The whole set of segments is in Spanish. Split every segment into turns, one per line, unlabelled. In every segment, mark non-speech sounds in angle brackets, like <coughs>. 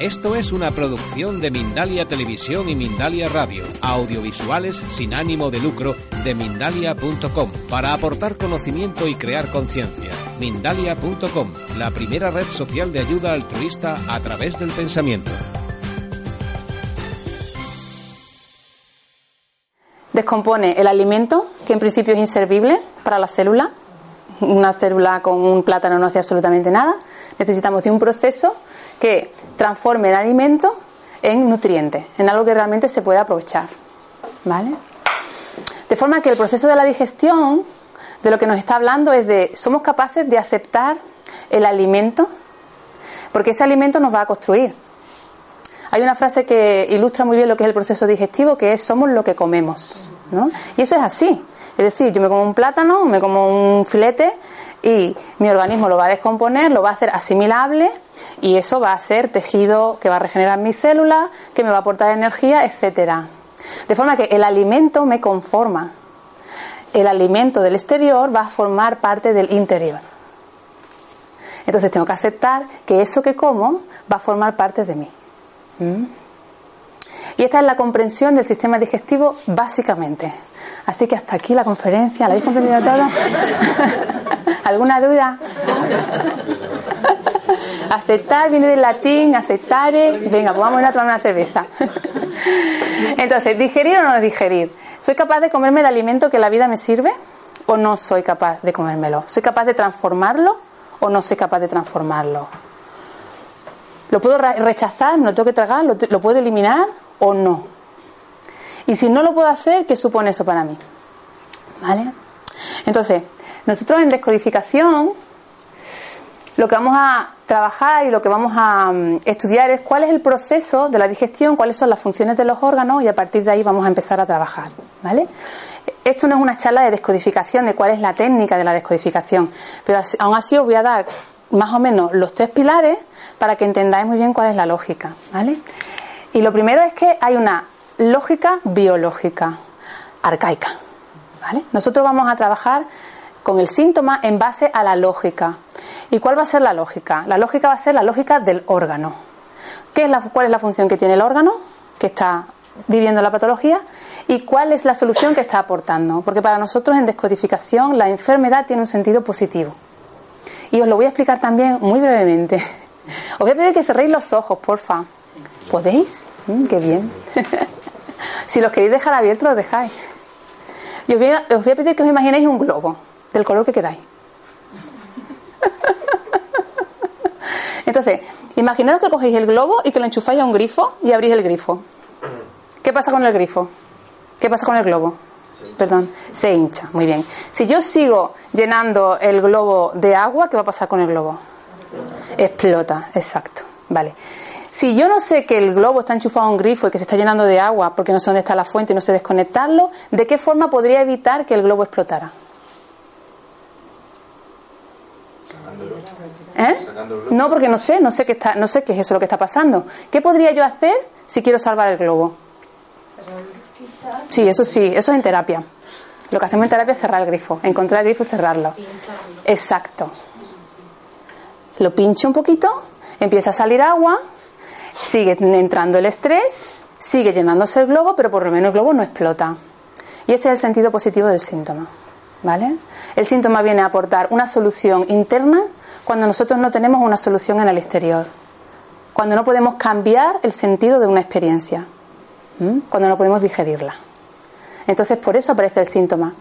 Esto es una producción de Mindalia Televisión y Mindalia Radio, audiovisuales sin ánimo de lucro de mindalia.com, para aportar conocimiento y crear conciencia. Mindalia.com, la primera red social de ayuda altruista a través del pensamiento.
Descompone el alimento, que en principio es inservible para la célula. Una célula con un plátano no hace absolutamente nada. Necesitamos de un proceso que transforme el alimento en nutriente, en algo que realmente se pueda aprovechar. ¿Vale? De forma que el proceso de la digestión, de lo que nos está hablando es de, somos capaces de aceptar el alimento, porque ese alimento nos va a construir. Hay una frase que ilustra muy bien lo que es el proceso digestivo, que es somos lo que comemos. ¿no? Y eso es así. Es decir, yo me como un plátano, me como un filete y mi organismo lo va a descomponer, lo va a hacer asimilable y eso va a ser tejido que va a regenerar mis células, que me va a aportar energía, etcétera. De forma que el alimento me conforma. El alimento del exterior va a formar parte del interior. Entonces tengo que aceptar que eso que como va a formar parte de mí. ¿Mm? Y esta es la comprensión del sistema digestivo básicamente. Así que hasta aquí la conferencia. ¿La habéis comprendido toda? <laughs> ¿Alguna duda? Aceptar viene del latín, aceptare. Venga, pues vamos a tomar una cerveza. <laughs> Entonces, ¿digerir o no digerir? ¿Soy capaz de comerme el alimento que la vida me sirve o no soy capaz de comérmelo? ¿Soy capaz de transformarlo o no soy capaz de transformarlo? ¿Lo puedo rechazar? ¿Me lo tengo que tragar? ¿Lo, ¿Lo puedo eliminar o no? Y si no lo puedo hacer, ¿qué supone eso para mí? ¿Vale? Entonces, nosotros en descodificación lo que vamos a trabajar y lo que vamos a mm, estudiar es cuál es el proceso de la digestión, cuáles son las funciones de los órganos y a partir de ahí vamos a empezar a trabajar, ¿vale? Esto no es una charla de descodificación, de cuál es la técnica de la descodificación, pero aún así os voy a dar más o menos los tres pilares para que entendáis muy bien cuál es la lógica, ¿vale? Y lo primero es que hay una lógica biológica, arcaica, ¿vale? Nosotros vamos a trabajar con el síntoma en base a la lógica. ¿Y cuál va a ser la lógica? La lógica va a ser la lógica del órgano. ¿Qué es la, ¿Cuál es la función que tiene el órgano que está viviendo la patología? ¿Y cuál es la solución que está aportando? Porque para nosotros en descodificación la enfermedad tiene un sentido positivo. Y os lo voy a explicar también muy brevemente. <laughs> Os voy a pedir que cerréis los ojos, porfa. ¿Podéis? Mm, qué bien. <laughs> <laughs> si los queréis dejar abiertos, los dejáis. Y os voy, a, os voy a pedir que os imaginéis un globo del color que queráis. <laughs> Entonces, imaginaros que cogéis el globo y que lo enchufáis a un grifo y abrís el grifo. ¿Qué pasa con el grifo? ¿Qué pasa con el globo? Perdón, se hincha, muy bien. Si yo sigo llenando el globo de agua, ¿qué va a pasar con el globo? Explota, exacto. Vale. Si yo no sé que el globo está enchufado a un grifo y que se está llenando de agua porque no sé dónde está la fuente y no sé desconectarlo, ¿de qué forma podría evitar que el globo explotara? ¿Eh? No, porque no sé, no sé qué está, no sé qué es eso lo que está pasando. ¿Qué podría yo hacer si quiero salvar el globo? Sí, eso sí, eso es en terapia. Lo que hacemos en terapia es cerrar el grifo, encontrar el grifo y cerrarlo. Exacto. Lo pincho un poquito, empieza a salir agua, sigue entrando el estrés, sigue llenándose el globo, pero por lo menos el globo no explota. Y ese es el sentido positivo del síntoma. ¿Vale? El síntoma viene a aportar una solución interna cuando nosotros no tenemos una solución en el exterior. Cuando no podemos cambiar el sentido de una experiencia. Cuando no podemos digerirla. Entonces, por eso aparece el síntoma.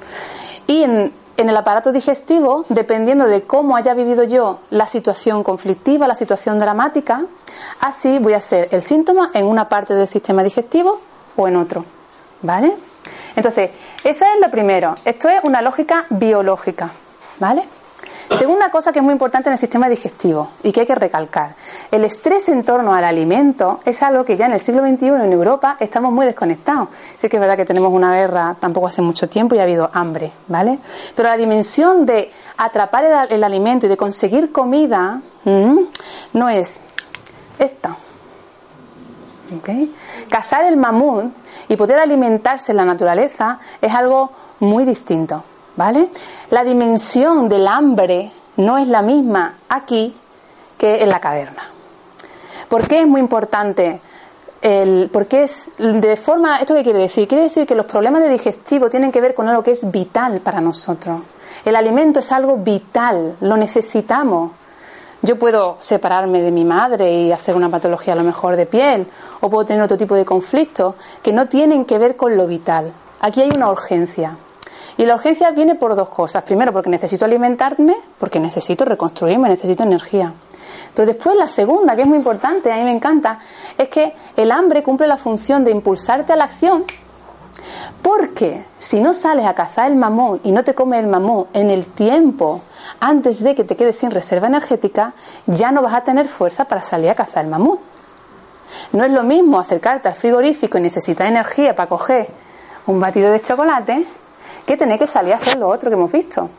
Y en, en el aparato digestivo, dependiendo de cómo haya vivido yo la situación conflictiva, la situación dramática, así voy a hacer el síntoma en una parte del sistema digestivo o en otro. ¿Vale? Entonces, esa es lo primero. Esto es una lógica biológica. ¿Vale? Segunda cosa que es muy importante en el sistema digestivo y que hay que recalcar. El estrés en torno al alimento es algo que ya en el siglo XXI en Europa estamos muy desconectados. Sí que es verdad que tenemos una guerra tampoco hace mucho tiempo y ha habido hambre, ¿vale? Pero la dimensión de atrapar el, alimento y de conseguir comida no es esta. Cazar el mamut y poder alimentarse en la naturaleza es algo muy distinto. ¿Vale? La dimensión del hambre no es la misma aquí que en la caverna. ¿Por qué es muy importante? El, porque es de forma, ¿esto qué quiere decir? Quiere decir que los problemas de digestivo tienen que ver con algo que es vital para nosotros. El alimento es algo vital, lo necesitamos. Yo puedo separarme de mi madre y hacer una patología a lo mejor de piel, o puedo tener otro tipo de conflictos que no tienen que ver con lo vital. Aquí hay una urgencia. Y la urgencia viene por dos cosas. Primero, porque necesito alimentarme, porque necesito reconstruirme, necesito energía. Pero después la segunda, que es muy importante, a mí me encanta, es que el hambre cumple la función de impulsarte a la acción, porque si no sales a cazar el mamón y no te comes el mamón en el tiempo antes de que te quedes sin reserva energética, ya no vas a tener fuerza para salir a cazar el mamón. No es lo mismo acercarte al frigorífico y necesitar energía para coger un batido de chocolate que tener que salir a hacer lo otro que hemos visto.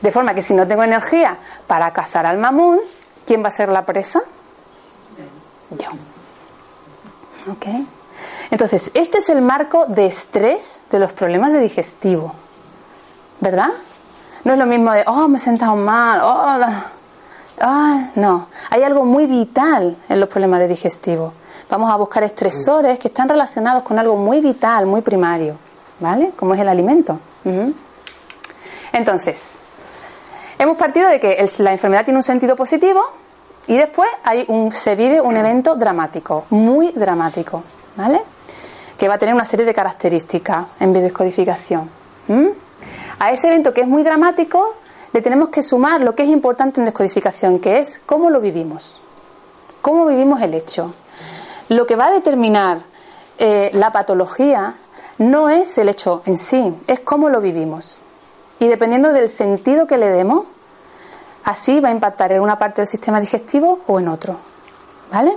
De forma que si no tengo energía para cazar al mamón, ¿quién va a ser la presa? Yo. ¿Ok? Entonces, este es el marco de estrés de los problemas de digestivo. ¿Verdad? No es lo mismo de, oh, me he sentado mal, oh, ah, no. Hay algo muy vital en los problemas de digestivo. Vamos a buscar estresores que están relacionados con algo muy vital, muy primario. ¿Vale? Como es el alimento. Entonces, hemos partido de que la enfermedad tiene un sentido positivo y después hay un, se vive un evento dramático, muy dramático, ¿vale? Que va a tener una serie de características en biodescodificación. A ese evento que es muy dramático le tenemos que sumar lo que es importante en descodificación, que es cómo lo vivimos, cómo vivimos el hecho. Lo que va a determinar eh, la patología no es el hecho en sí, es cómo lo vivimos. Y dependiendo del sentido que le demos, así va a impactar en una parte del sistema digestivo o en otro. ¿Vale?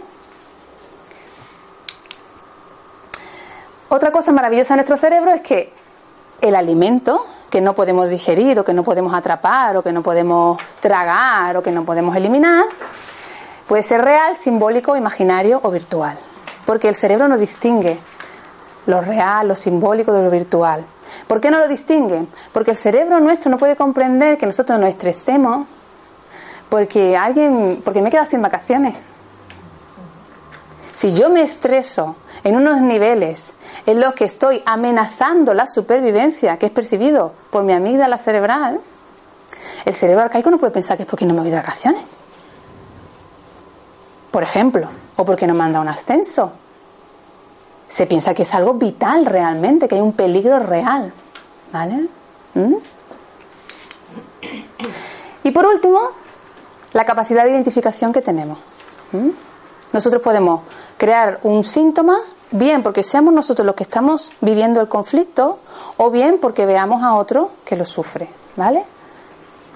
Otra cosa maravillosa en nuestro cerebro es que el alimento que no podemos digerir o que no podemos atrapar o que no podemos tragar o que no podemos eliminar puede ser real, simbólico, imaginario o virtual. Porque el cerebro no distingue lo real, lo simbólico de lo virtual. ¿Por qué no lo distingue? Porque el cerebro nuestro no puede comprender que nosotros nos estresemos porque alguien, porque me he quedado sin vacaciones. Si yo me estreso en unos niveles en los que estoy amenazando la supervivencia que es percibido por mi amígdala cerebral, el cerebro arcaico no puede pensar que es porque no me voy de vacaciones. Por ejemplo, o porque no dado un ascenso, se piensa que es algo vital realmente, que hay un peligro real. ¿Vale? ¿Mm? Y por último, la capacidad de identificación que tenemos. ¿Mm? Nosotros podemos crear un síntoma, bien porque seamos nosotros los que estamos viviendo el conflicto, o bien porque veamos a otro que lo sufre. ¿Vale?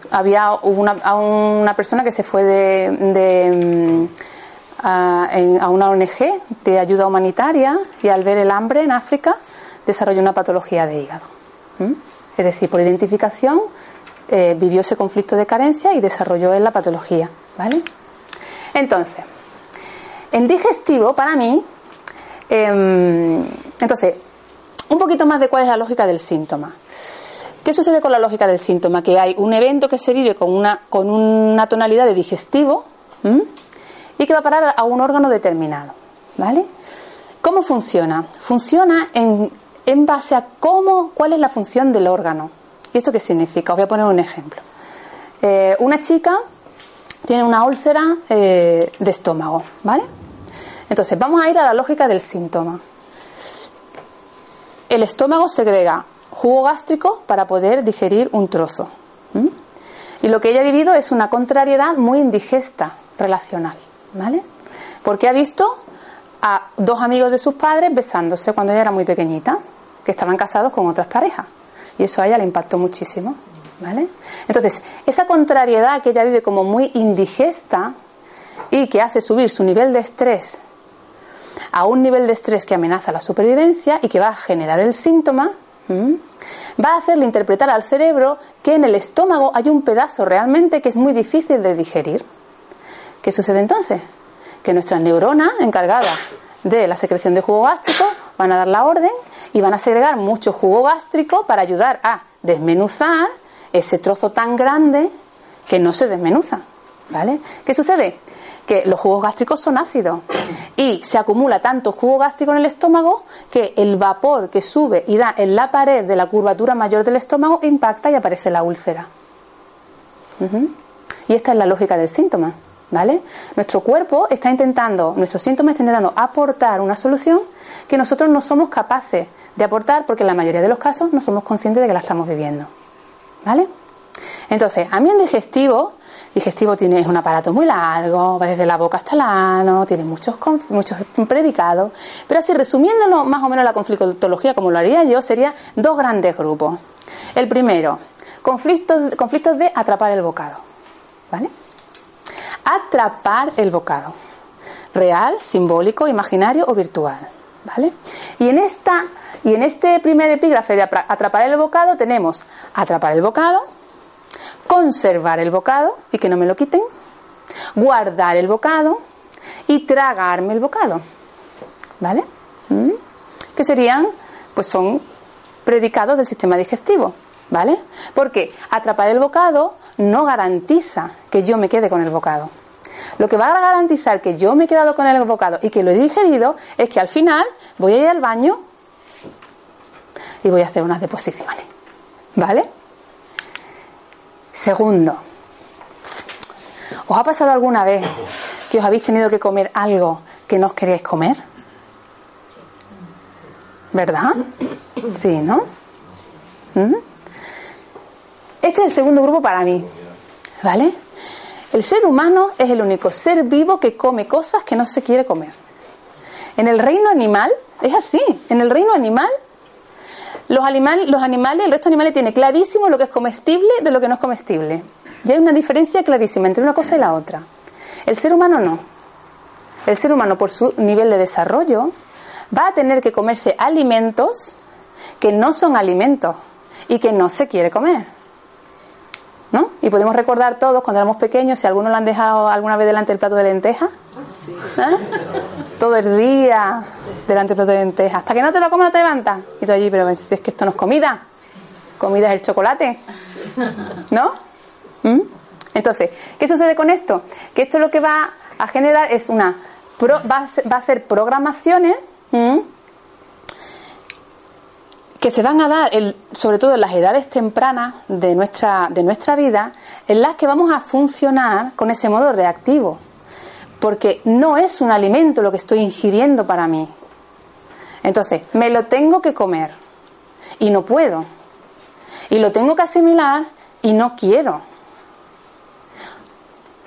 Había una, una persona que se fue de mm, a, una ONG de ayuda humanitaria y al ver el hambre en África desarrolló una patología de hígado. Es decir, por identificación eh, vivió ese conflicto de carencia y desarrolló en la patología. ¿vale? Entonces, en digestivo, para mí, em, entonces, un poquito más de cuál es la lógica del síntoma. ¿Qué sucede con la lógica del síntoma? Que hay un evento que se vive con una, con una tonalidad de digestivo y que va a parar a un órgano determinado. ¿Vale? ¿Cómo funciona? Funciona en, en base a cómo, cuál es la función del órgano. ¿Y esto qué significa? Os voy a poner un ejemplo. Eh, una chica tiene una úlcera eh, de estómago, ¿vale? Entonces, vamos a ir a la lógica del síntoma. El estómago segrega jugo gástrico para poder digerir un trozo. Y lo que ella ha vivido es una contrariedad muy indigesta relacional. ¿Vale? Porque ha visto a dos amigos de sus padres besándose cuando ella era muy pequeñita, que estaban casados con otras parejas. Y eso a ella le impactó muchísimo, ¿vale? Entonces, esa contrariedad que ella vive como muy indigesta y que hace subir su nivel de estrés a un nivel de estrés que amenaza la supervivencia y que va a generar el síntoma, va a hacerle interpretar al cerebro que en el estómago hay un pedazo realmente que es muy difícil de digerir. ¿Qué sucede entonces? Que nuestras neuronas encargadas de la secreción de jugo gástrico van a dar la orden y van a segregar mucho jugo gástrico para ayudar a desmenuzar ese trozo tan grande que no se desmenuza. ¿Vale? ¿Qué sucede? que los jugos gástricos son ácidos y se acumula tanto jugo gástrico en el estómago que el vapor que sube y da en la pared de la curvatura mayor del estómago impacta y aparece la úlcera. Y esta es la lógica del síntoma. ¿Vale? Nuestro cuerpo está intentando, nuestro síntoma está intentando aportar una solución que nosotros no somos capaces de aportar porque en la mayoría de los casos no somos conscientes de que la estamos viviendo. ¿Vale? Entonces, a mí en digestivo, digestivo tiene un aparato muy largo, va desde la boca hasta el ano, tiene muchos, muchos predicados, pero así resumiéndolo más o menos la conflictología como lo haría yo, sería dos grandes grupos. El primero, conflictos, conflictos de atrapar el bocado. ¿Vale? Atrapar el bocado. Real, simbólico, imaginario o virtual. ¿Vale? Y en esta y en este primer epígrafe de atrapar el bocado tenemos atrapar el bocado, conservar el bocado y que no me lo quiten, guardar el bocado y tragarme el bocado. ¿Vale? ¿Mm? Que serían, pues son predicados del sistema digestivo. ¿Vale? Porque atrapar el bocado no garantiza que yo me quede con el bocado. Lo que va a garantizar que yo me he quedado con el bocado y que lo he digerido es que al final voy a ir al baño y voy a hacer unas deposiciones. ¿Vale? Segundo, ¿os ha pasado alguna vez que os habéis tenido que comer algo que no os queríais comer? ¿Verdad? Sí, ¿no? ¿Mm? Este es el segundo grupo para mí. ¿Vale? El ser humano es el único ser vivo que come cosas que no se quiere comer. En el reino animal es así. En el reino animal los, animales, los animales, el resto de animales tiene clarísimo lo que es comestible de lo que no es comestible. Y hay una diferencia clarísima entre una cosa y la otra. El ser humano no. El ser humano, por su nivel de desarrollo, va a tener que comerse alimentos que no son alimentos y que no se quiere comer. ¿No? Y podemos recordar todos cuando éramos pequeños, si alguno lo han dejado alguna vez delante del plato de lentejas. ¿eh? Todo el día delante del plato de lentejas. Hasta que no te lo comes no te levantas. Y tú allí, pero es que esto no es comida. Comida es el chocolate. ¿No? ¿Mm? Entonces, ¿qué sucede con esto? Que esto lo que va a generar es una... va, a hacer programaciones que se van a dar, el, sobre todo en las edades tempranas de nuestra, de nuestra vida, en las que vamos a funcionar con ese modo reactivo. Porque no es un alimento lo que estoy ingiriendo para mí. Entonces, me lo tengo que comer y no puedo. Y lo tengo que asimilar y no quiero.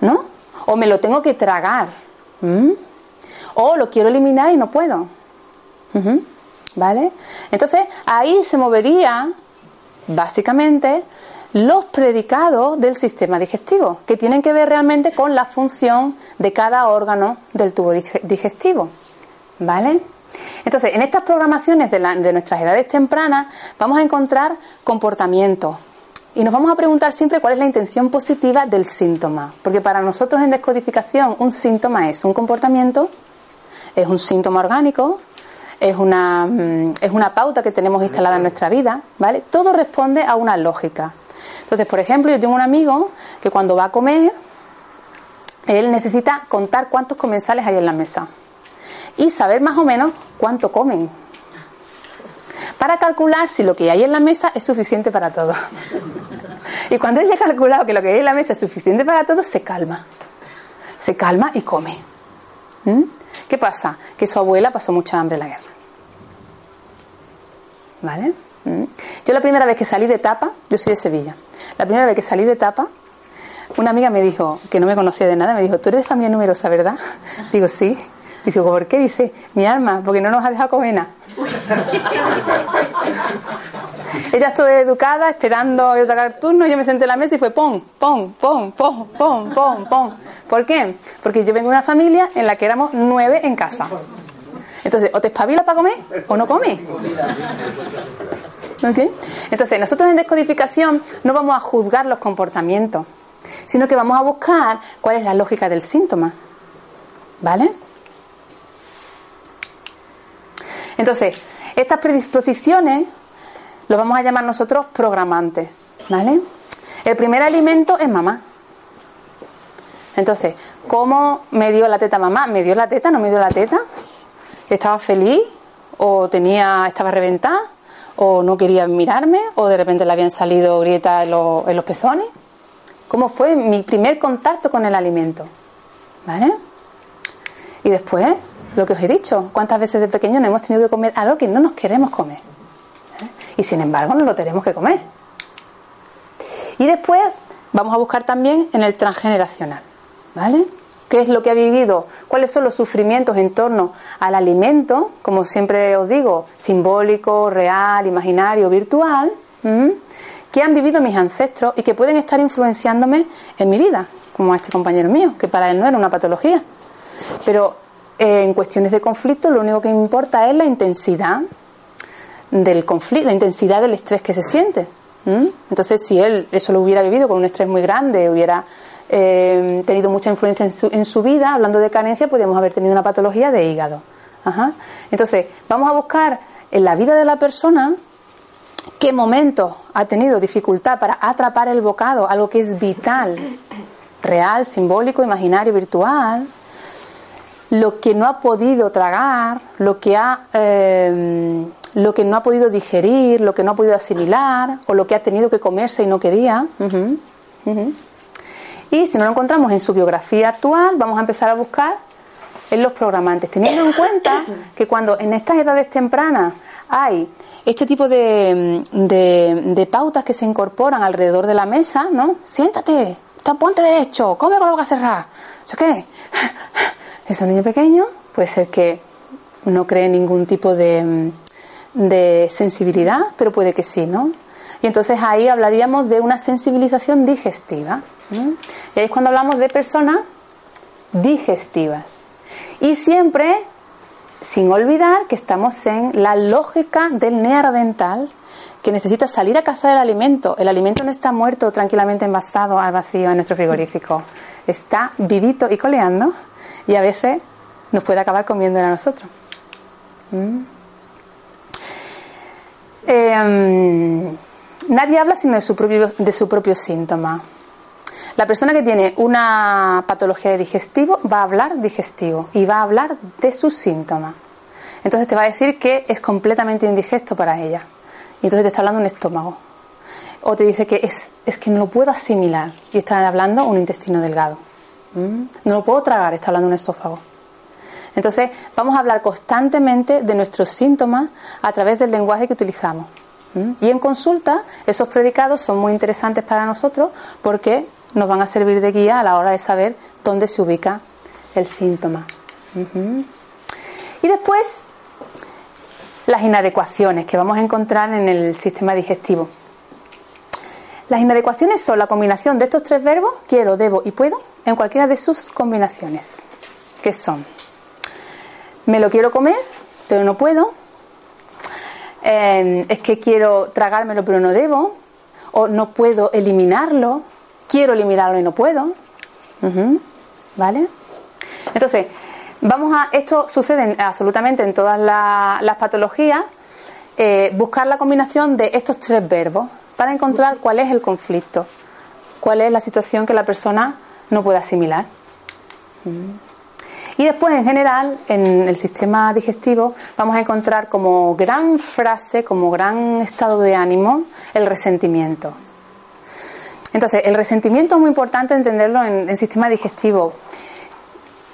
¿No? O me lo tengo que tragar. O lo quiero eliminar y no puedo. ¿Vale? Entonces ahí se movería básicamente los predicados del sistema digestivo, que tienen que ver realmente con la función de cada órgano del tubo digestivo. ¿Vale? Entonces, en estas programaciones de, de nuestras edades tempranas vamos a encontrar comportamientos, y nos vamos a preguntar siempre cuál es la intención positiva del síntoma. Porque para nosotros en descodificación un síntoma es un comportamiento, es un síntoma orgánico, es una, mm, es una pauta que tenemos instalada en nuestra vida, ¿vale? Todo responde a una lógica. Entonces, por ejemplo, yo tengo un amigo que cuando va a comer, él necesita contar cuántos comensales hay en la mesa y saber más o menos cuánto comen para calcular si lo que hay en la mesa es suficiente para todos. <laughs> y cuando él ya ha calculado que lo que hay en la mesa es suficiente para todos, se calma. Se calma y come. ¿Mm? ¿Qué pasa? Que su abuela pasó mucha hambre en la guerra. ¿Vale? ¿Mm? Yo la primera vez que salí de etapa, yo soy de Sevilla, la primera vez que salí de etapa, una amiga me dijo, que no me conocía de nada, me dijo, tú eres de familia numerosa, ¿verdad? <laughs> Digo, sí. Dice, ¿por qué? Dice, mi alma, porque no nos ha dejado comer nada. Ella estuvo educada, esperando el otro turno, yo me senté en la mesa y fue pon, pon, pon, pon, pon, pon, pon. ¿Por qué? Porque yo vengo de una familia en la que éramos nueve en casa. Entonces, o te espabilas para comer o no comes. Entonces, nosotros en descodificación no vamos a juzgar los comportamientos, sino que vamos a buscar cuál es la lógica del síntoma. ¿Vale? Entonces, estas predisposiciones lo vamos a llamar nosotros programantes, ¿vale? El primer alimento es mamá. Entonces, ¿cómo me dio la teta mamá? ¿Me dio la teta? ¿No me dio la teta? ¿Estaba feliz? ¿O tenía, estaba reventada? ¿O no quería mirarme? ¿O de repente le habían salido grietas en, en los pezones? ¿Cómo fue mi primer contacto con el alimento? ¿Vale? Y después, lo que os he dicho, ¿cuántas veces de pequeño no hemos tenido que comer algo que no nos queremos comer? Y sin embargo, no lo tenemos que comer. Y después vamos a buscar también en el transgeneracional. ¿Vale? ¿Qué es lo que ha vivido? ¿Cuáles son los sufrimientos en torno al alimento? Como siempre os digo, simbólico, real, imaginario, virtual. que han vivido mis ancestros y que pueden estar influenciándome en mi vida, como a este compañero mío, que para él no era una patología. Pero eh, en cuestiones de conflicto lo único que importa es la intensidad del conflicto, la intensidad del estrés que se siente. Entonces, si él eso lo hubiera vivido con un estrés muy grande, hubiera eh, tenido mucha influencia en su, vida, hablando de carencia, podríamos haber tenido una patología de hígado. Entonces, vamos a buscar en la vida de la persona qué momento ha tenido dificultad para atrapar el bocado, algo que es vital, real, simbólico, imaginario, virtual, lo que no ha podido tragar, lo que ha eh, lo que no ha podido digerir, lo que no ha podido asimilar o lo que ha tenido que comerse y no quería. Y si no lo encontramos en su biografía actual, vamos a empezar a buscar en los programantes, teniendo en cuenta <coughs> que cuando en estas edades tempranas hay este tipo de, de, pautas que se incorporan alrededor de la mesa, ¿no? Siéntate, ponte derecho, come con la boca cerrada. ¿Eso qué? Ese niño pequeño puede ser que no cree ningún tipo de, de sensibilidad, pero puede que sí, ¿no? Y entonces ahí hablaríamos de una sensibilización digestiva. Y ahí es cuando hablamos de personas digestivas. Y siempre sin olvidar que estamos en la lógica del neardental que necesita salir a cazar el alimento. El alimento no está muerto tranquilamente envasado al vacío en nuestro frigorífico. Está vivito y coleando y a veces nos puede acabar comiendo a nosotros. ¿Mm? Em, nadie habla sino de su propio, de su propio síntoma. La persona que tiene una patología de digestivo va a hablar digestivo y va a hablar de sus síntomas. Entonces te va a decir que es completamente indigesto para ella. Y entonces te está hablando un estómago. O te dice que es, es que no lo puedo asimilar y está hablando un intestino delgado. ¿Mm? No lo puedo tragar, está hablando un esófago. Entonces vamos a hablar constantemente de nuestros síntomas a través del lenguaje que utilizamos. ¿Mm? Y en consulta esos predicados son muy interesantes para nosotros porque nos van a servir de guía a la hora de saber dónde se ubica el síntoma. Y después, las inadecuaciones que vamos a encontrar en el sistema digestivo. Las inadecuaciones son la combinación de estos tres verbos, quiero, debo y puedo, en cualquiera de sus combinaciones, que son, me lo quiero comer, pero no puedo, eh, es que quiero tragármelo, pero no debo, o no puedo eliminarlo, quiero eliminarlo y no puedo. ¿Vale? Entonces, vamos a. Esto sucede absolutamente en todas las patologías. Eh, buscar la combinación de estos tres verbos para encontrar cuál es el conflicto, cuál es la situación que la persona no puede asimilar. Y después, en general, en el sistema digestivo, vamos a encontrar como gran frase, como gran estado de ánimo, el resentimiento. Entonces, el resentimiento es muy importante entenderlo en el sistema digestivo.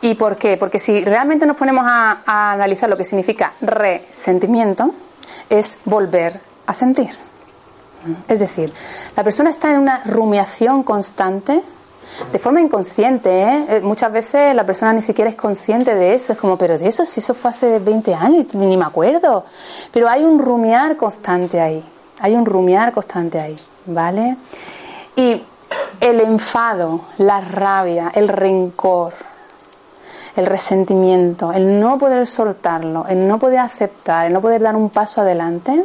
¿Y por qué? Porque si realmente nos ponemos a, analizar lo que significa resentimiento, es volver a sentir. Es decir, la persona está en una rumiación constante, de forma inconsciente. ¿eh? ¿eh? Muchas veces la persona ni siquiera es consciente de eso. Es como, pero de eso, si eso fue hace 20 años, ni me acuerdo. Pero hay un rumiar constante ahí. Hay un rumiar constante ahí. ¿Vale? Y el enfado, la rabia, el rencor, el resentimiento, el no poder soltarlo, el no poder aceptar, el no poder dar un paso adelante,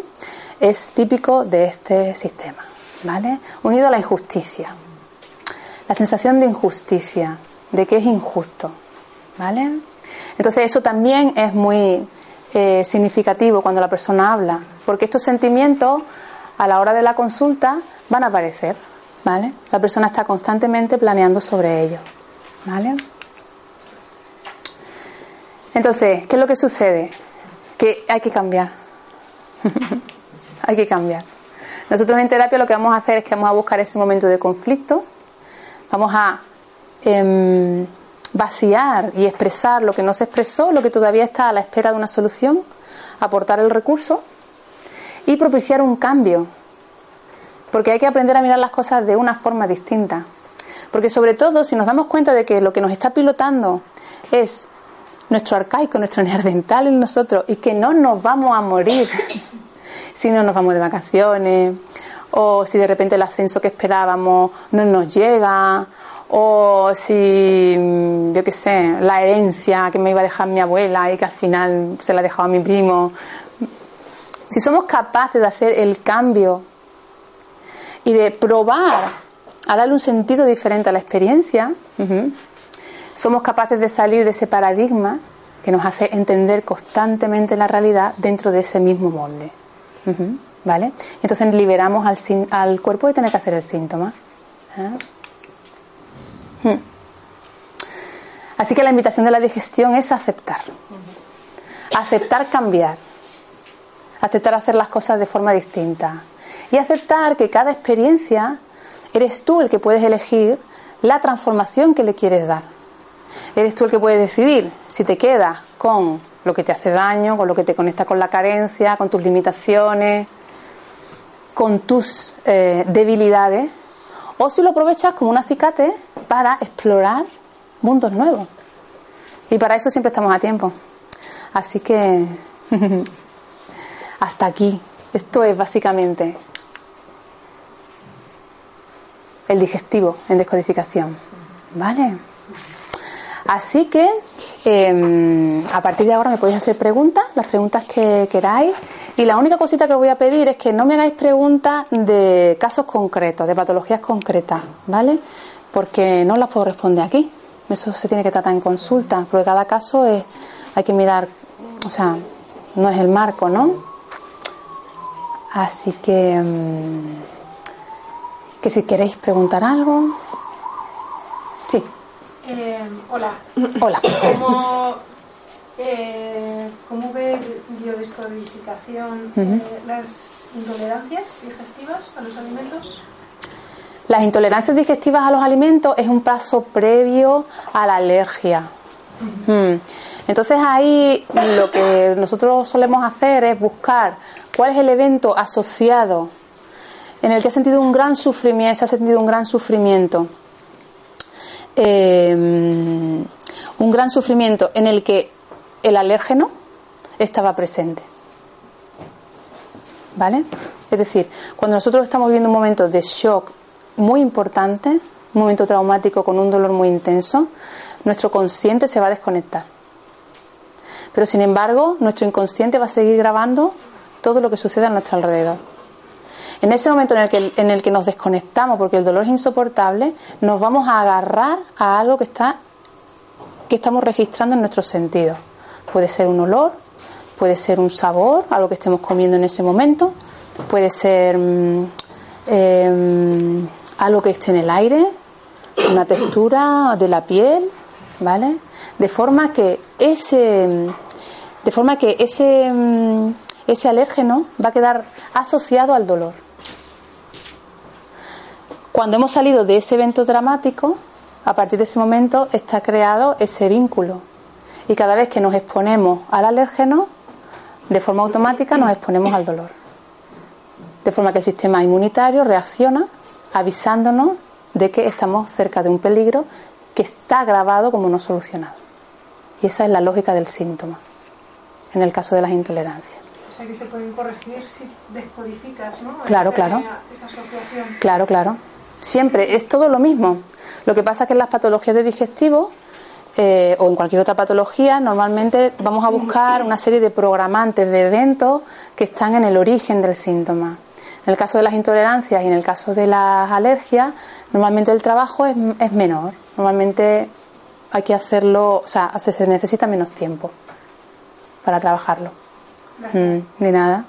es típico de este sistema, ¿vale? Unido a la injusticia. La sensación de injusticia, de que es injusto, ¿vale? Entonces eso también es muy eh, significativo cuando la persona habla, porque estos sentimientos a la hora de la consulta van a aparecer. ¿vale? La persona está constantemente planeando sobre ello. ¿Vale? Entonces, ¿qué es lo que sucede? Que hay que cambiar. <laughs> hay que cambiar. Nosotros en terapia lo que vamos a hacer es que vamos a buscar ese momento de conflicto, vamos a em, vaciar y expresar lo que no se expresó, lo que todavía está a la espera de una solución, aportar el recurso y propiciar un cambio. Porque hay que aprender a mirar las cosas de una forma distinta. Porque sobre todo, si nos damos cuenta de que lo que nos está pilotando es nuestro arcaico, nuestro <laughs> neandertal en nosotros y que no nos vamos a morir si no nos vamos de vacaciones o si de repente el ascenso que esperábamos no nos llega o si, yo qué sé, la herencia que me iba a dejar mi abuela y que al final se la dejaba a mi primo. Si somos capaces de hacer el cambio y de probar a darle un sentido diferente a la experiencia, somos capaces de salir de ese paradigma que nos hace entender constantemente la realidad dentro de ese mismo molde. ¿Vale? Entonces liberamos al, al, cuerpo de tener que hacer el síntoma. ¿eh? Hmm. Así que la invitación de la digestión es aceptar. Aceptar cambiar. Aceptar hacer las cosas de forma distinta. Y aceptar que cada experiencia eres tú el que puedes elegir la transformación que le quieres dar. Eres tú el que puedes decidir si te quedas con lo que te hace daño, con lo que te conecta con la carencia, con tus limitaciones, con tus eh, debilidades, o si lo aprovechas como un acicate para explorar mundos nuevos. Y para eso siempre estamos a tiempo. Así que <laughs> hasta aquí. Esto es básicamente el digestivo en descodificación. ¿Vale? Así que em, a partir de ahora me podéis hacer preguntas, las preguntas que queráis. Y la única cosita que voy a pedir es que no me hagáis preguntas de casos concretos, de patologías concretas, ¿vale? Porque no las puedo responder aquí. Eso se tiene que tratar en consulta, porque cada caso es, hay que mirar, o sea, no es el marco, ¿no? Así que, em, que si queréis preguntar algo, sí.
Eh, hola.
Hola.
¿Cómo, eh, ¿Cómo ve biodescodificación eh, las intolerancias digestivas a los alimentos?
Las intolerancias digestivas a los alimentos es un paso previo a la alergia. Hmm. Entonces ahí lo que nosotros solemos hacer es buscar cuál es el evento asociado en el que ha sentido un gran sufrimiento, se ha sentido un gran sufrimiento Em, un gran sufrimiento en el que el alérgeno estaba presente. ¿Vale? Es decir, cuando nosotros estamos viviendo un momento de shock muy importante, un momento traumático con un dolor muy intenso, nuestro consciente se va a desconectar. Pero sin embargo, nuestro inconsciente va a seguir grabando todo lo que sucede a nuestro alrededor. En ese momento en el, que, en el que nos desconectamos porque el dolor es insoportable, nos vamos a agarrar a algo que está que estamos registrando en nuestros sentidos. Puede ser un olor, puede ser un sabor, algo que estemos comiendo en ese momento, puede ser mm, em, algo que esté en el aire, una textura de la piel, ¿vale? De forma que ese de forma que ese mm, ese alérgeno va a quedar asociado al dolor. Cuando hemos salido de ese evento dramático, a partir de ese momento está creado ese vínculo. Y cada vez que nos exponemos al alérgeno, de forma automática nos exponemos al dolor. De forma que el sistema inmunitario reacciona avisándonos de que estamos cerca de un peligro que está grabado como no solucionado. Y esa es la lógica del síntoma, en el caso de las intolerancias.
O sea que se pueden corregir si descodificas, ¿no?
Claro, claro.
Esa asociación.
Claro, claro. Siempre, es todo lo mismo. Lo que pasa es que en las patologías de digestivo eh, o en cualquier otra patología, normalmente vamos a buscar una serie de programantes de eventos que están en el origen del síntoma. En el caso de las intolerancias y en el caso de las alergias, normalmente el trabajo es, es menor. Normalmente hay que hacerlo, o sea, se necesita menos tiempo para trabajarlo. Mm, de nada.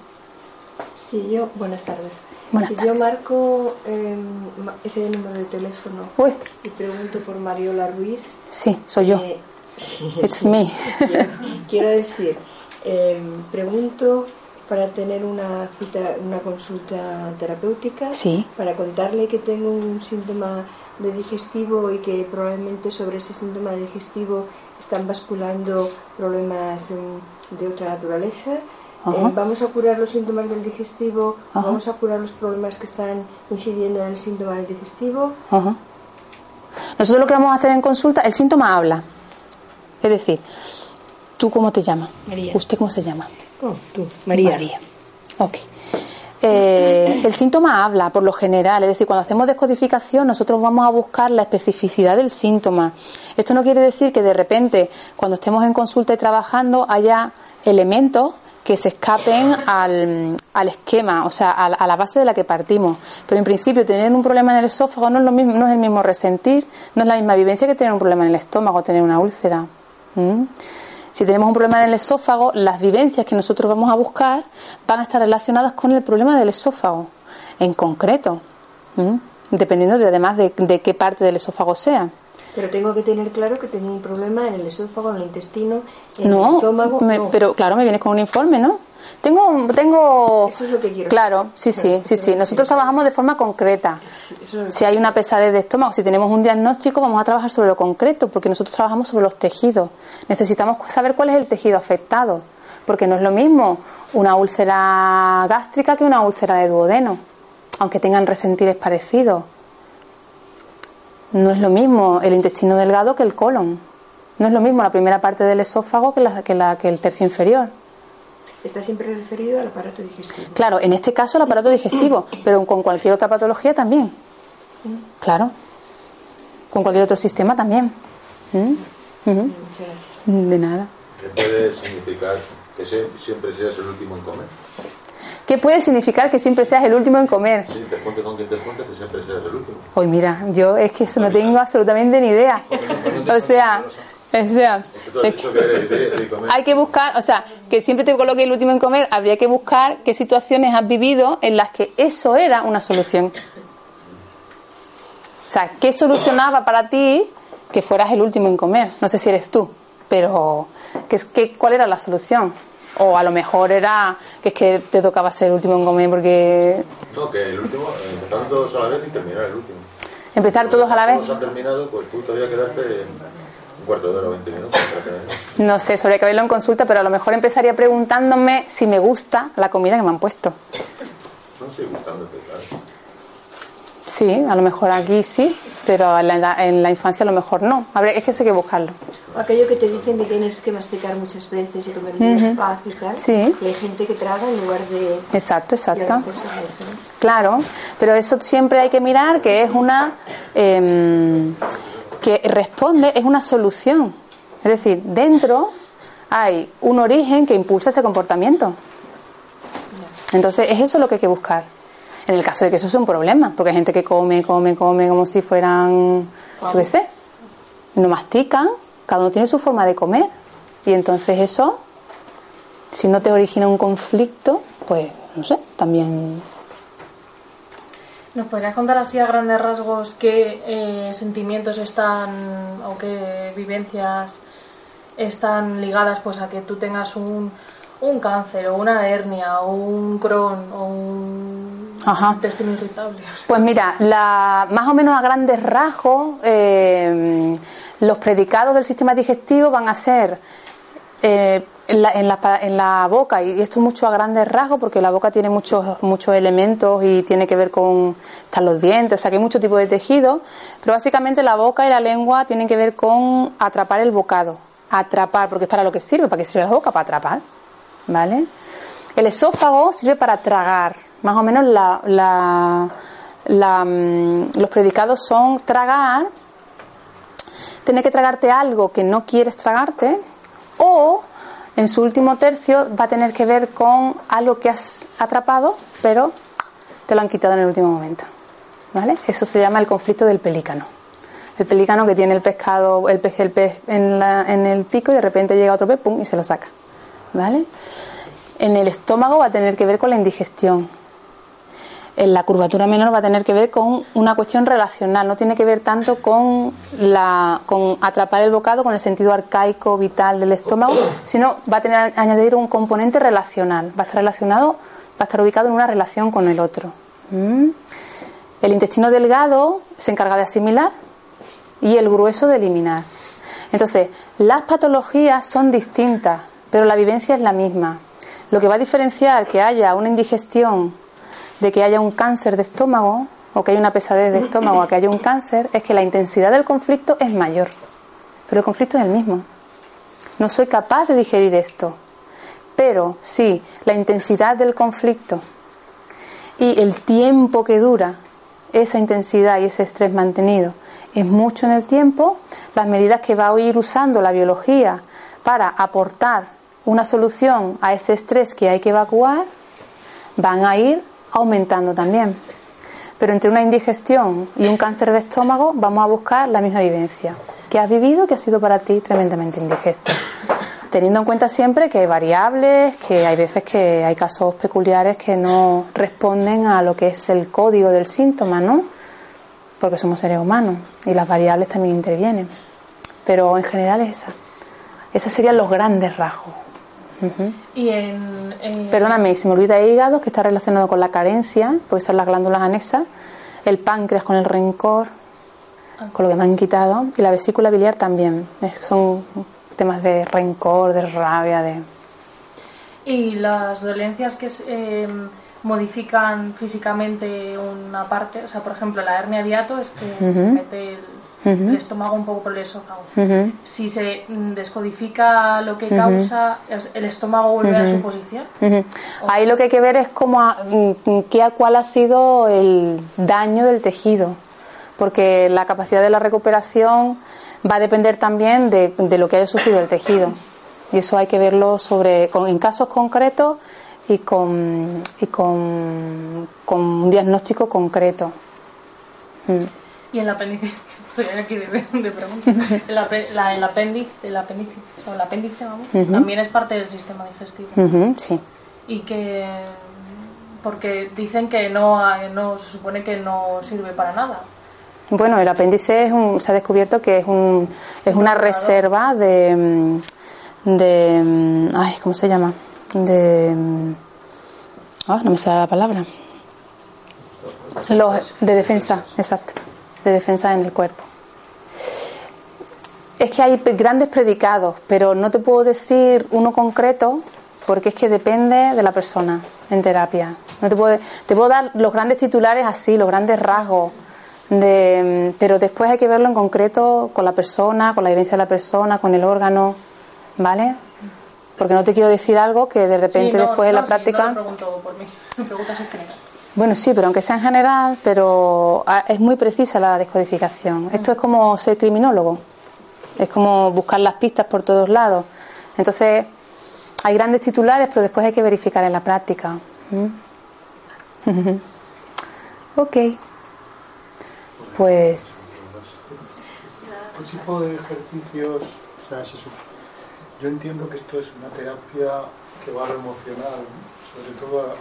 Sí, yo, buenas tardes.
Buenas
si
tardes.
yo marco eh, ma- ese número de teléfono
Uy,
y pregunto por Mariola Ruiz,
sí, soy yo.
eh, <laughs>
It's me. <laughs>
quiero, decir, eh, pregunto para tener una cita, una consulta terapéutica,
Sí.
para contarle que tengo un síntoma de digestivo y que probablemente sobre ese síntoma digestivo están basculando problemas mm, de otra naturaleza. Eh, vamos a curar los síntomas del digestivo,
Ajá.
vamos a curar los problemas que están incidiendo en el síntoma del digestivo.
Ajá. Nosotros lo que vamos a hacer en consulta, el síntoma habla. Es decir, ¿tú cómo te llamas?
María.
¿Usted cómo se llama?
Oh, tú, María.
María. Ok. Eh, el síntoma habla por lo general, es decir, cuando hacemos descodificación nosotros vamos a buscar la especificidad del síntoma. Esto no quiere decir que de repente cuando estemos en consulta y trabajando haya elementos que se escapen al, al esquema, o sea, a, a la base de la que partimos. Pero en principio tener un problema en el esófago no es lo mismo, no es el mismo resentir, no es la misma vivencia que tener un problema en el estómago, tener una úlcera. ¿Mm? Si tenemos un problema en el esófago, las vivencias que nosotros vamos a buscar van a estar relacionadas con el problema del esófago, en concreto, ¿m? dependiendo de, además de, de qué parte del esófago sea.
Pero tengo que tener claro que tengo un problema en el esófago, en el intestino, en el estómago.
me-
no.
pero claro, me vienes con un informe, ¿no? Tengo, tengo.
Eso es lo que quiero
Claro, sí, sí, sí, sí. Nosotros trabajamos de forma concreta. Si hay una pesadez de estómago, si tenemos un diagnóstico, vamos a trabajar sobre lo concreto, porque nosotros trabajamos sobre los tejidos. Necesitamos saber cuál es el tejido afectado, porque no es lo mismo una úlcera gástrica que una úlcera de duodeno, aunque tengan resentires parecidos. No es lo mismo el intestino delgado que el colon. No es lo mismo la primera parte del esófago que, la, que, la, que el tercio inferior.
Está siempre referido al aparato digestivo.
Claro, en este caso el aparato digestivo, pero con cualquier otra patología también. Claro. Con cualquier otro sistema también. ¿Mm? Ujú.
Muchas gracias.
De nada.
¿Qué puede significar que siempre seas el último en comer?
¿Qué puede significar que siempre seas el último en comer?
Sí, te juntes con quien te juntes, que siempre seas el último.
Hoy mira, yo es que eso no tengo absolutamente ni idea. O sea, o sea,
Es que
hay que buscar, o sea, que siempre te coloque el último en comer, habría que buscar qué situaciones has vivido en las que eso era una solución. O sea, ¿qué solucionaba para ti que fueras el último en comer? No sé si eres tú, pero ¿qué, qué, ¿cuál era la solución? O a lo mejor era que es que te tocaba ser el último en comer porque
No, que el último, eh, empezando todos a la vez y terminar el último.
empezar todos a la vez.
Todos han terminado, pues tú todavía quedarte un cuarto de hora o 20 minutos.
No sé, sobre que verlo en consulta, pero a lo mejor empezaría preguntándome si me gusta la comida que me han puesto.
No, sí, gustándote.
Sí, a lo mejor aquí sí, pero en la, en la infancia a lo mejor no. Habría, es que eso hay que buscarlo.
Aquello que te dicen que tienes que masticar muchas veces y comer muy despacio y tal.
Sí.
Y hay gente que traga en lugar de...
Exacto,
a
exacto. Claro, pero eso siempre hay que mirar que es una em, que responde, es una solución. Es decir, dentro hay un origen que impulsa ese comportamiento. Entonces, es eso lo que hay que buscar. En el caso de que eso sea un problema, porque hay gente que come, come, come como si fueran, yo qué sé, no mastican, cada uno tiene su forma de comer. Y entonces eso, si no te origina un conflicto, pues, no sé, también
¿Nos podrías contar así a grandes rasgos qué eh, sentimientos están o qué vivencias están ligadas pues a que tú tengas un, un cáncer o una hernia o un Crohn o un
Ajá.
intestino irritable?
Pues mira, la, más o menos a grandes rasgos, eh, los predicados del sistema digestivo van a ser eh, en, la, en, la, en la boca, y esto mucho a grandes rasgos, porque la boca tiene muchos, muchos elementos y tiene que ver con están los dientes, o sea que hay mucho tipo de tejido, pero básicamente la boca y la lengua tienen que ver con atrapar el bocado, atrapar, porque es para lo que sirve, para qué sirve la boca, para atrapar, ¿vale? El esófago sirve para tragar, más o menos la, la- mm, los predicados son tragar, tener que tragarte algo que no quieres tragarte, o en su último tercio va a tener que ver con algo que has atrapado, pero te lo han quitado en el último momento. ¿Vale? Eso se llama el conflicto del pelícano. El pelícano que tiene el pescado, el pez, el pez en, la- en el pico y de repente llega otro pez, pum, y se lo saca. ¿Vale? En el estómago va a tener que ver con la indigestión. la curvatura menor va a tener que ver con una cuestión relacional, no tiene que ver tanto con, la, con atrapar el bocado con el sentido arcaico, vital del estómago, sino va a tener añadir un componente relacional, va a estar relacionado, va a estar ubicado en una relación con el otro. ¿Mm? El intestino delgado se encarga de asimilar y el grueso de eliminar. Entonces, las patologías son distintas, pero la vivencia es la misma. Lo que va a diferenciar que haya una indigestión de que haya un cáncer de estómago o que haya una pesadez de estómago o que haya un cáncer es que la intensidad del conflicto es mayor. Pero el conflicto es el mismo. No soy capaz de digerir esto. Pero sí, la intensidad del conflicto y el tiempo que dura esa intensidad y ese estrés mantenido es mucho en el tiempo, las medidas que va a ir usando la biología para aportar una solución a ese estrés que hay que evacuar van a ir aumentando también. Pero entre una indigestión y un cáncer de estómago vamos a buscar la misma vivencia. que has vivido que ha sido para ti tremendamente indigesto? Teniendo en cuenta siempre que hay variables, que hay veces que hay casos peculiares que no responden a lo que es el código del síntoma, ¿no? Porque somos seres humanos y las variables también intervienen. Pero en general es esa. Esos serían los grandes rasgos.
Y en,
Perdóname, se me olvida el hígado, que está relacionado con la carencia, porque son las glándulas anexas, el páncreas con el rencor,
Ah.
con lo que me han quitado, y la vesícula biliar también. Es- son temas de rencor, de rabia, de...
Y las dolencias que eh, modifican físicamente una parte, o sea, por ejemplo, la hernia de hiato es que se mete el, el estómago un poco por el esófago. Si se mm, descodifica lo que causa, el estómago vuelve a su posición.
Ahí lo que hay que ver es cómo ha- mm, qué a cuál ha sido el daño del tejido, porque la capacidad de la recuperación va a depender también de, de lo que haya sufrido el tejido. Y eso hay que verlo sobre, con- en casos concretos y con, y con, con un diagnóstico concreto. Mm.
Y el apéndice, estoy aquí de, <laughs> de preguntas. El, la- el apéndice, el apéndice, o el apéndice, vamos, también es parte del sistema digestivo.
Sí.
Y que, porque dicen que no, no, se supone que no sirve para nada.
Bueno, el apéndice es un- se ha descubierto que es, un, es una reserva de, de. Ay, ¿cómo se llama? De. ah, no me sale la palabra. Los, de defensa, exacto. De defensa en el cuerpo. Es que hay grandes predicados, pero no te puedo decir uno concreto porque es que depende de la persona en terapia. No te puedo, te puedo dar los grandes titulares así, los grandes rasgos, de, pero después hay que verlo en concreto con la persona, con la vivencia de la persona, con el órgano, ¿vale? Porque no te quiero decir algo que de repente
Sí, no,
después de la
sí,
práctica...
no lo pregunto por mí, <laughs> me preguntas en general.
Bueno, sí, pero aunque sea en general, pero ah, es muy precisa la descodificación. Esto es como ser criminólogo. Es como buscar las pistas por todos lados. Entonces, hay grandes titulares, pero después hay que verificar en la práctica. ¿Mm? <laughs> ok. Pues,
¿Qué tipo de ejercicios? O sea, yo entiendo que esto es una terapia que va a lo emocional, sobre todo a-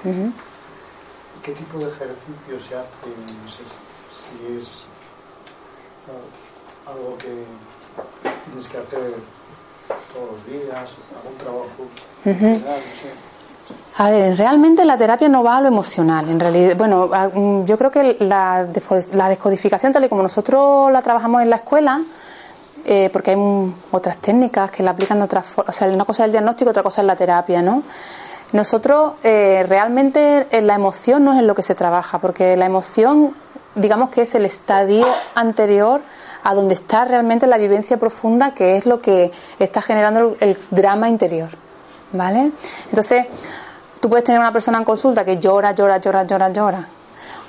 ¿Qué tipo de ejercicios se hacen? No sé si es algo que tienes que hacer todos los días, algún trabajo general, no sé.
A ver, realmente la terapia no va a lo emocional. En realidad, bueno, mm, yo creo que la, la descodificación, tal y como nosotros la trabajamos en la escuela, eh, porque hay otras técnicas que la aplican de otras formas. O sea, una cosa es el diagnóstico, otra cosa es la terapia, ¿no? Nosotros eh, realmente en la emoción no es en lo que se trabaja, porque la emoción, digamos que es el estadio anterior a donde está realmente la vivencia profunda, que es lo que está generando el, el drama interior, ¿vale? Entonces, tú puedes tener una persona en consulta que llora, llora, llora, llora, llora,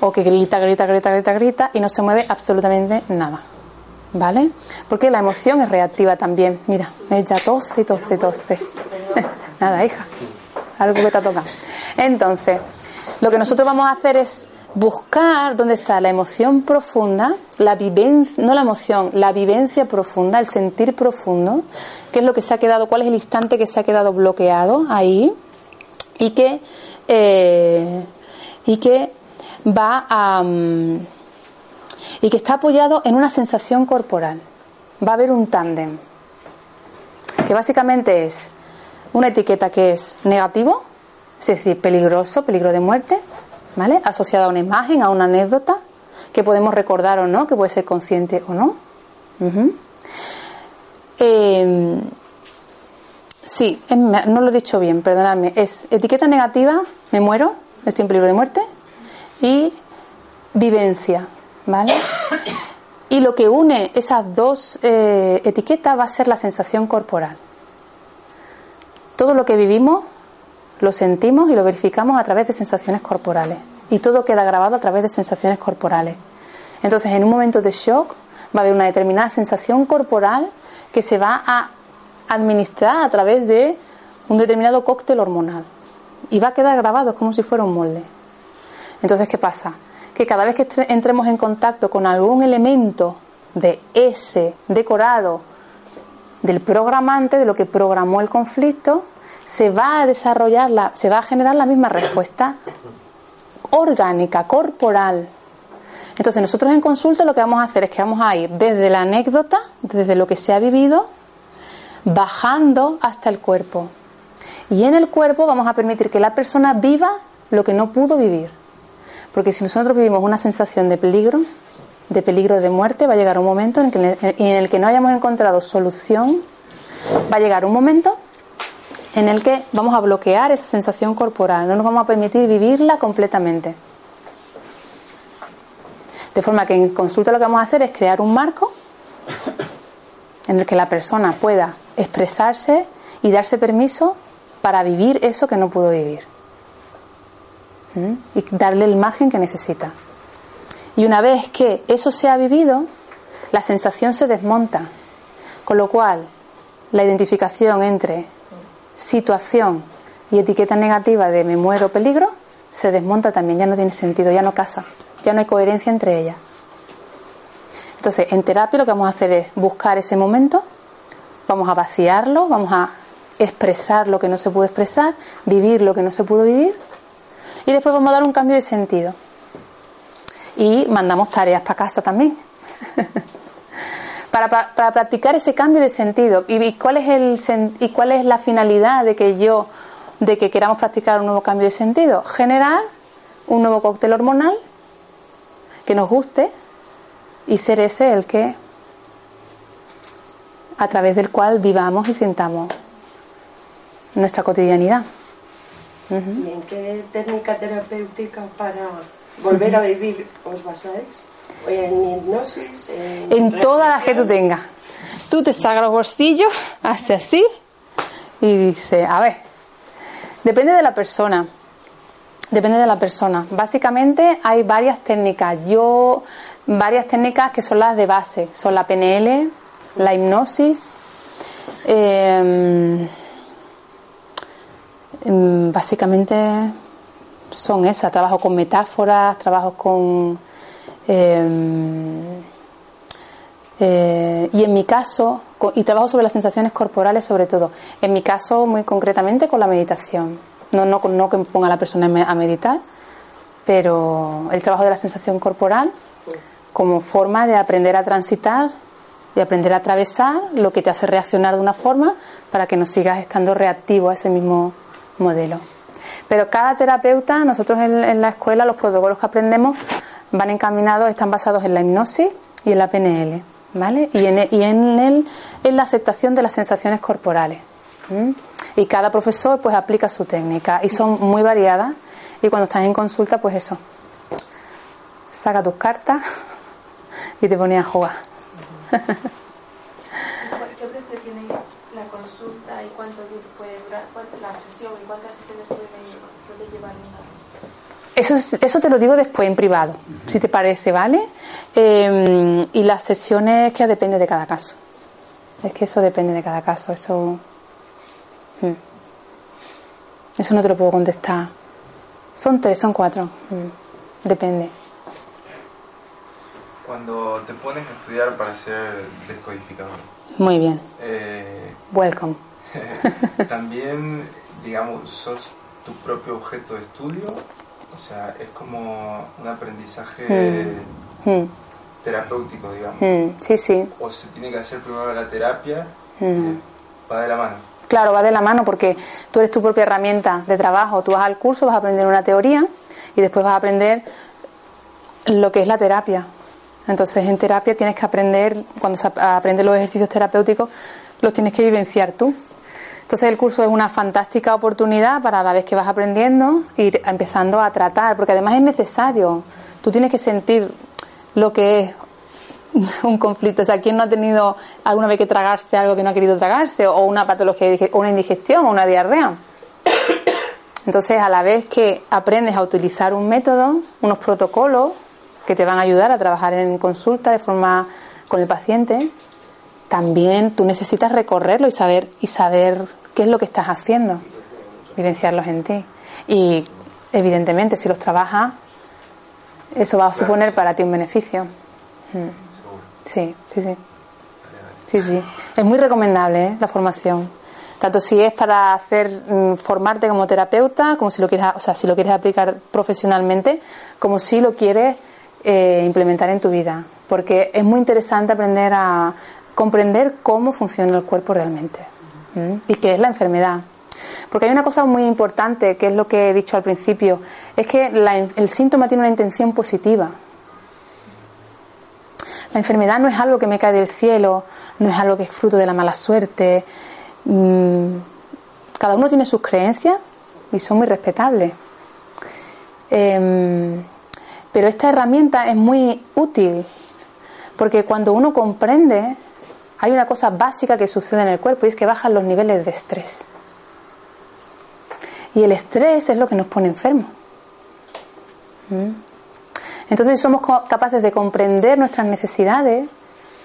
o que grita, grita, grita, grita, grita y no se mueve absolutamente nada. ¿Vale? Porque la emoción es reactiva también. Mira, ella tose, tose, tose. <laughs> Nada, hija. Algo que te ha tocado. Entonces, lo que nosotros vamos a hacer es buscar dónde está la emoción profunda, la vivencia, no la emoción, la vivencia profunda, el sentir profundo, qué es lo que se ha quedado, cuál es el instante que se ha quedado bloqueado ahí y que, eh, y que va a... mm, y que está apoyado en una sensación corporal. Va a haber un tándem, que básicamente es una etiqueta que es negativo, es decir, peligroso, peligro de muerte, ¿vale? Asociada a una imagen, a una anécdota, que podemos recordar o no, que puede ser consciente o no. Eh, sí, es- no lo he dicho bien, perdonadme. Es etiqueta negativa, me muero, estoy en peligro de muerte, y vivencia, ¿vale? Y lo que une esas dos eh, etiquetas va a ser la sensación corporal. Todo lo que vivimos lo sentimos y lo verificamos a través de sensaciones corporales. Y todo queda grabado a través de sensaciones corporales. Entonces, en un momento de shock va a haber una determinada sensación corporal que se va a administrar a través de un determinado cóctel hormonal. Y va a quedar grabado, es como si fuera un molde. Entonces, ¿qué pasa? Que cada vez que entremos en contacto con algún elemento de ese decorado del programante, de lo que programó el conflicto, se va a desarrollar, la, se va a generar la misma respuesta orgánica, corporal. Entonces nosotros en consulta lo que vamos a hacer es que vamos a ir desde la anécdota, desde lo que se ha vivido, bajando hasta el cuerpo. Y en el cuerpo vamos a permitir que la persona viva lo que no pudo vivir. Porque si nosotros vivimos una sensación de peligro, de peligro de muerte, va a llegar un momento en el que, en el que no hayamos encontrado solución, va a llegar un momento en el que vamos a bloquear esa sensación corporal, no nos vamos a permitir vivirla completamente. De forma que en consulta lo que vamos a hacer es crear un marco en el que la persona pueda expresarse y darse permiso para vivir eso que no pudo vivir. Y darle el margen que necesita. Y una vez que eso se ha vivido, la sensación se desmonta. Con lo cual, la identificación entre situación y etiqueta negativa de me muero peligro se desmonta también, ya no tiene sentido, ya no casa, ya no hay coherencia entre ellas. Entonces, en terapia lo que vamos a hacer es buscar ese momento, vamos a vaciarlo, vamos a expresar lo que no se pudo expresar, vivir lo que no se pudo vivir y después vamos a dar un cambio de sentido. Y mandamos tareas para casa también. para, para, para practicar ese cambio de sentido. ¿Y, cuál es el y cuál es la finalidad de que yo de que queramos practicar un nuevo cambio de sentido? Generar un nuevo cóctel hormonal que nos guste y ser ese el que a través del cual vivamos y sintamos nuestra cotidianidad.
¿Y en qué técnica terapéutica para volver a vivir os basáis? ¿En hipnosis? ¿En,
En todas las que tú tengas. Tú te sacas los bolsillos, haces así y dices, a ver, depende de la persona. Depende de la persona. Básicamente hay varias técnicas. Yo, varias técnicas que son las de base. Son la PNL, la hipnosis. eh, mm, básicamente son esas. Trabajo con metáforas, trabajo con... eh, eh, y en mi caso, y trabajo sobre las sensaciones corporales sobre todo, en mi caso muy concretamente con la meditación. No, no, no que ponga a la persona a meditar, pero el trabajo de la sensación corporal como forma de aprender a transitar y aprender a atravesar lo que te hace reaccionar de una forma para que no sigas estando reactivo a ese mismo modelo. Pero cada terapeuta, nosotros en, la escuela, los protocolos que aprendemos van encaminados, están basados en la hipnosis y en la PNL, ¿vale? Y en, y en, el, en la aceptación de las sensaciones corporales. Y cada profesor pues aplica su técnica y son muy variadas y cuando estás en consulta pues eso, saca tus cartas <laughs> y te pones a jugar. <laughs>
¿Qué precio tiene la consulta y cuánto du- puede durar cuánto- la sesión puede, puede llevar?
Eso, es- eso te lo digo después en privado, si te parece, ¿vale? Eh, y las sesiones que depende de cada caso. Es que eso depende de cada caso. Eso, mm. eso no te lo puedo contestar. Son tres, son cuatro. Mm. Depende.
Cuando te pones a estudiar para ser descodificador,
Muy bien.
eh,
Welcome. <laughs>
también, digamos, sos tu propio objeto de estudio O sea, es como un aprendizaje
Mm. Mm.
terapéutico, digamos.
Mm, Sí, sí.
O se tiene que hacer primero la terapia, va de la mano.
Claro, va de la mano porque tú eres tu propia herramienta de trabajo. Tú vas al curso, vas a aprender una teoría y después vas a aprender lo que es la terapia. Entonces, en terapia tienes que aprender, cuando se ap- aprendes los ejercicios terapéuticos, los tienes que vivenciar tú. Entonces, el curso es una fantástica oportunidad para a la vez que vas aprendiendo, ir empezando a tratar, porque además es necesario. Tú tienes que sentir lo que es <laughs> un conflicto. O sea, ¿quién no ha tenido alguna vez que tragarse algo que no ha querido tragarse? O una patología, o una indigestión, o una diarrea. Entonces, a la vez que aprendes a utilizar un método, unos protocolos que te van a ayudar a trabajar en consulta de forma con el paciente, también tú necesitas recorrerlo y saber y saber qué es lo que estás haciendo, vivenciarlos en ti. Y evidentemente, si los trabajas, eso va a suponer para ti un beneficio. Mm. Sí, sí, sí. Sí, sí. Es muy recomendable ¿eh? la formación. Tanto si es para hacer mm, formarte como terapeuta, como si lo quieres, o sea, si lo quieres aplicar profesionalmente, como si lo quieres eh, implementar en tu vida, porque es muy interesante aprender a comprender cómo funciona el cuerpo realmente y qué es la enfermedad. Porque hay una cosa muy importante, que es lo que he dicho al principio, es que la- el síntoma tiene una intención positiva. La enfermedad no es algo que me cae del cielo, no es algo que es fruto de la mala suerte. Mm, Cada uno tiene sus creencias y son muy respetables. Em, pero esta herramienta es muy útil porque cuando uno comprende, hay una cosa básica que sucede en el cuerpo y es que bajan los niveles de estrés. Y el estrés es lo que nos pone enfermos. ¿Mm? Entonces, si somos capaces de comprender nuestras necesidades,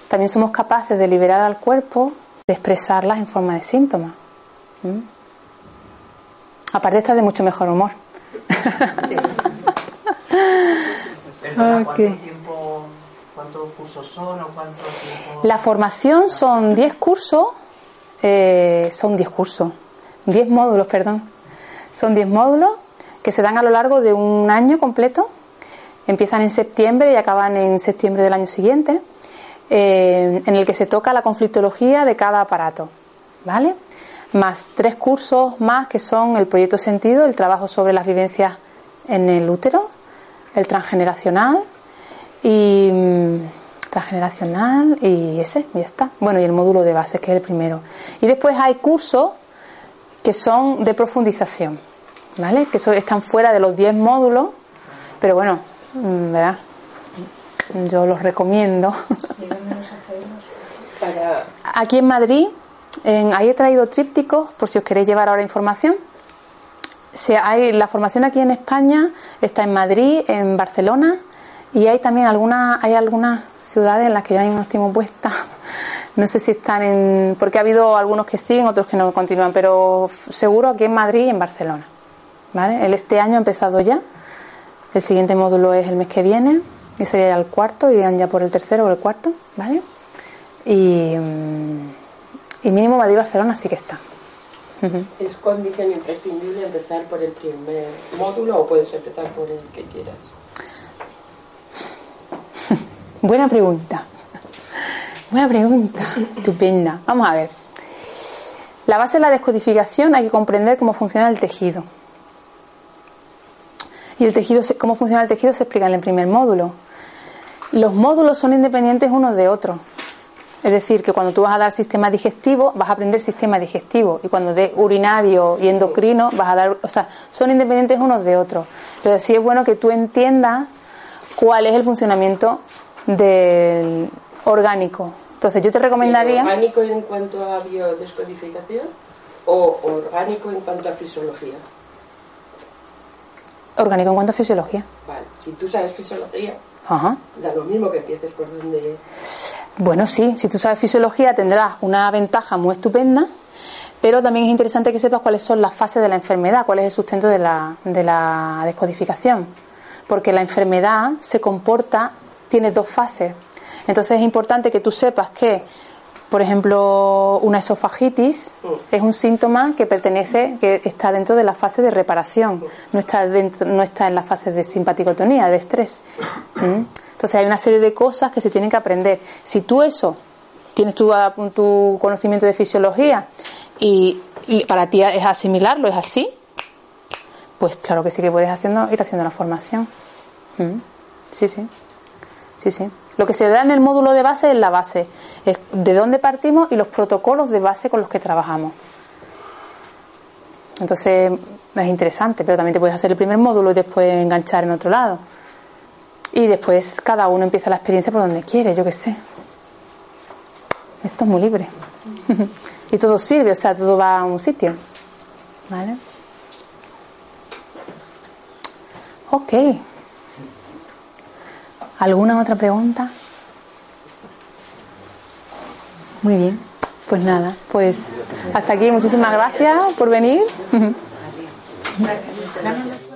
también somos capaces de liberar al cuerpo, de expresarlas en forma de síntomas. ¿Mm? Aparte, está de mucho mejor humor. <laughs>
Perdona,
Ok.
¿cuánto tiempo, cuántos cursos son o cuánto tiempo?
La formación son 10 cursos, eh, son 10 cursos, 10 módulos, perdón. Son 10 módulos que se dan a lo largo de un año completo. Empiezan en septiembre y acaban en septiembre del año siguiente, eh, en el que se toca la conflictología de cada aparato, ¿vale? Más tres cursos más que son el proyecto sentido, el trabajo sobre las vivencias en el útero, el transgeneracional y mm, transgeneracional y ese, ya está. Bueno, y el módulo de base, que es el primero. Y después hay cursos que son de profundización, ¿vale? Que están fuera de los 10 módulos, pero bueno, mm, ¿verdad? Yo los recomiendo. <laughs> Aquí en Madrid, en- ahí he traído trípticos por si os queréis llevar ahora información. Se, hay, la formación aquí en España está en Madrid, en Barcelona y hay también algunas, hay algunas ciudades en las que yo ahora mismo estoy puesta. <laughs> No sé si están en. porque ha habido algunos que siguen, otros que no continúan, pero seguro aquí en Madrid y en Barcelona. ¿Vale? El este año ha empezado ya. El siguiente módulo es el mes que viene, y sería el cuarto, irían ya por el tercero o el cuarto, ¿vale? Y, mm, y mínimo Madrid y Barcelona sí que está.
¿Es condición imprescindible empezar por el primer módulo o puedes empezar por el que quieras?
Buena pregunta. Buena pregunta. Estupenda. Vamos a ver. La base de la descodificación hay que comprender cómo funciona el tejido. Y el tejido, cómo funciona el tejido se explica en el primer módulo. Los módulos son independientes unos de otros. Es decir, que cuando tú vas a dar sistema digestivo, vas a aprender sistema digestivo. Y cuando de urinario y endocrino, vas a dar. O sea, son independientes unos de otros. Pero sí es bueno que tú entiendas cuál es el funcionamiento del orgánico. Entonces, yo te recomendaría.
¿Orgánico en cuanto a biodescodificación o orgánico en cuanto a fisiología?
Orgánico en cuanto a fisiología.
Vale, si tú sabes fisiología,
Ajá.
da lo mismo que empieces por donde...
Bueno, sí, si tú sabes fisiología tendrás una ventaja muy estupenda, pero también es interesante que sepas cuáles son las fases de la enfermedad, cuál es el sustento de la, de la descodificación. Porque la enfermedad se comporta, tiene dos fases. Entonces es importante que tú sepas que Por ejemplo, una esofagitis es un síntoma que pertenece, que está dentro de la fase de reparación, no está, dentro, no está en la fase de simpaticotonía, de estrés. ¿Mm? Entonces hay una serie de cosas que se tienen que aprender. Si tú eso tienes tu, tu conocimiento de fisiología y, para ti es asimilarlo, es así, pues claro que sí que puedes haciendo, ir haciendo la formación. ¿Mm? Sí, sí. Sí, sí. Lo que se da en el módulo de base es la base, es de dónde partimos y los protocolos de base con los que trabajamos. Entonces es interesante, pero también te puedes hacer el primer módulo y después enganchar en otro lado. Y después cada uno empieza la experiencia por donde quiere, yo qué sé. Esto es muy libre. <laughs> y todo sirve, o sea, todo va a un sitio. ¿Vale? Ok. ¿Alguna otra pregunta? Muy bien. Pues nada, pues hasta aquí. Muchísimas gracias por venir. <laughs>